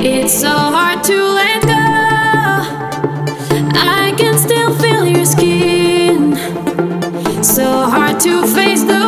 It's so hard to let go. I can still feel your skin. So hard to face the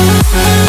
Thank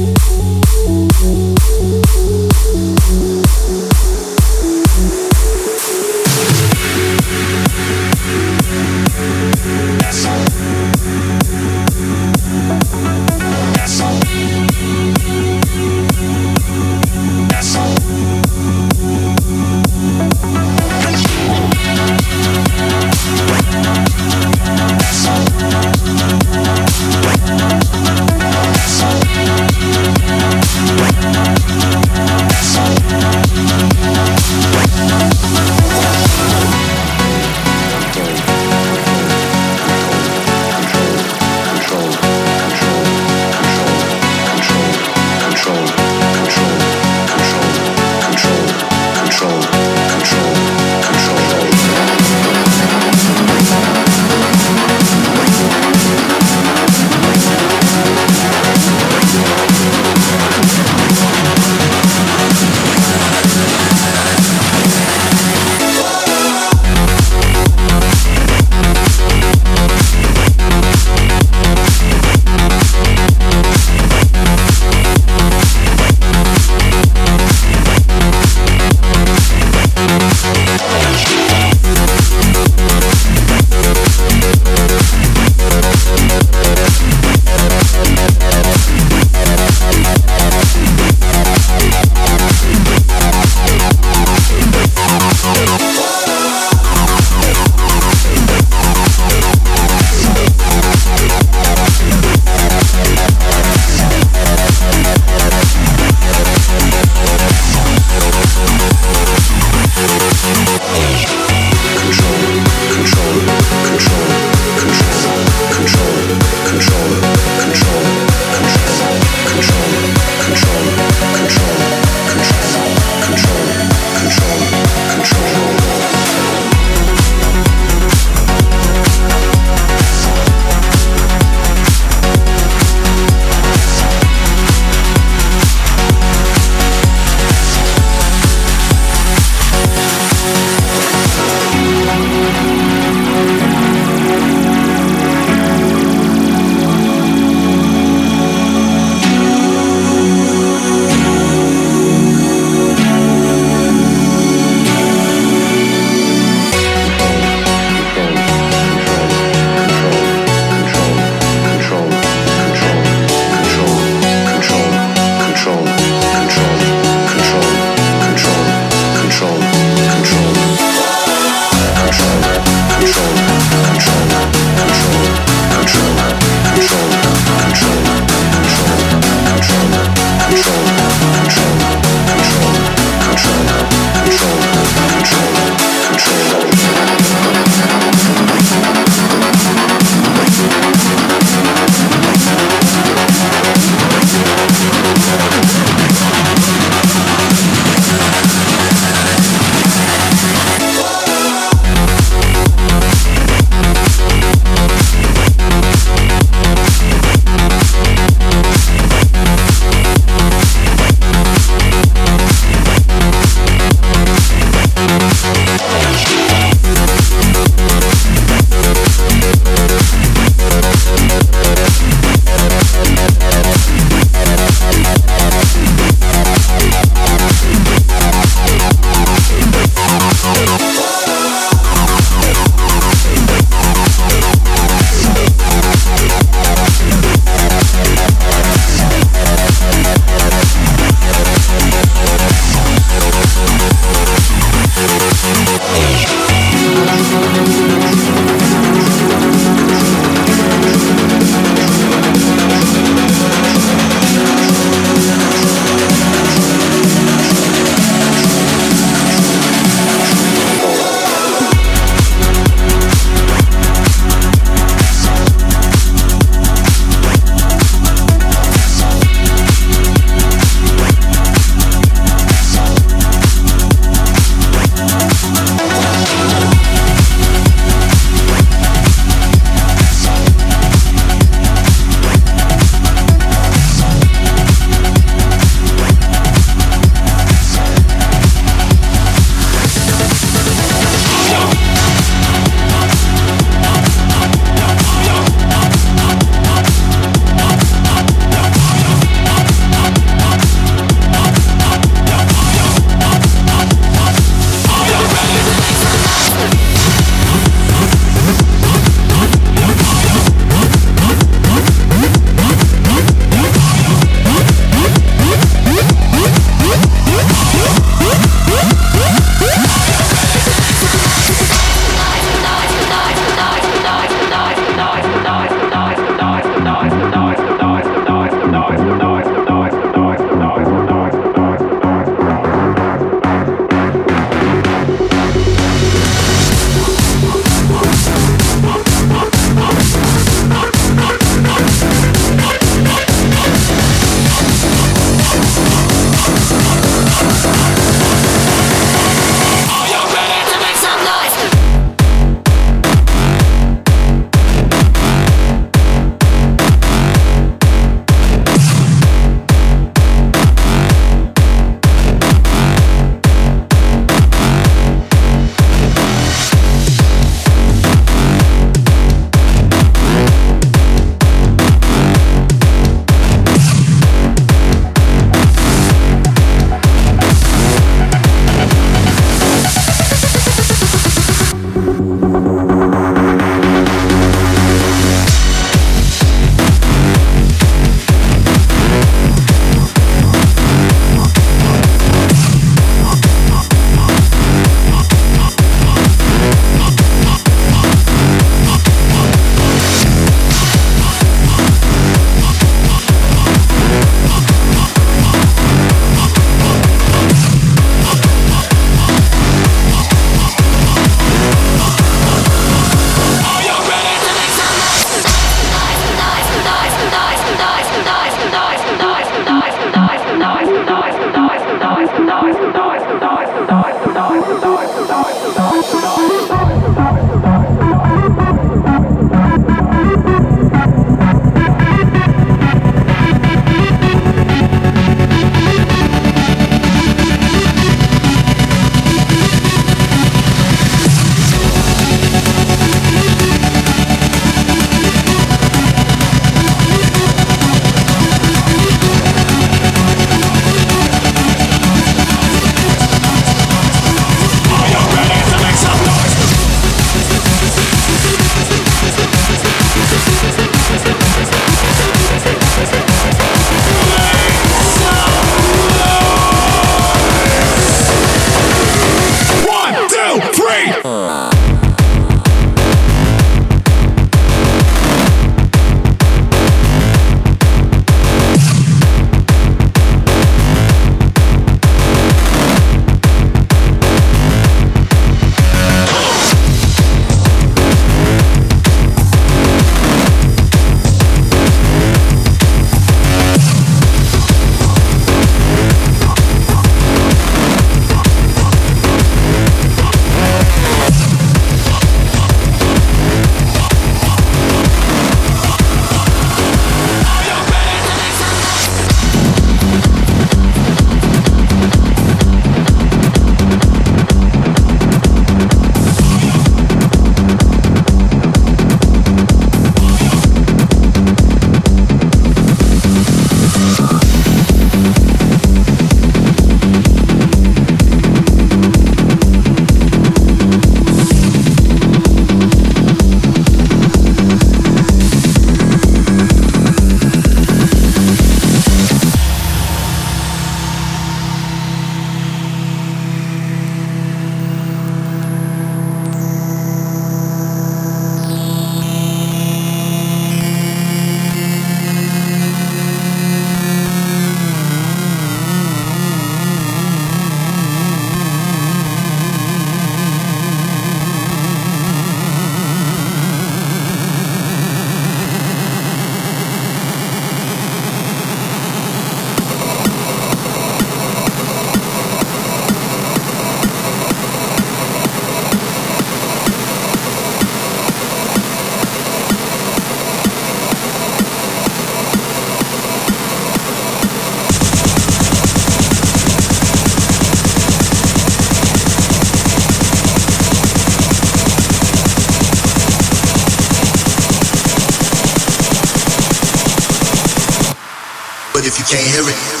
can't hear it.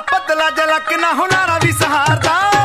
ਪਤਲਾ ਜਲਕ ਨਾ ਹੁਨਾਰਾ ਵੀ ਸਹਾਰਦਾ।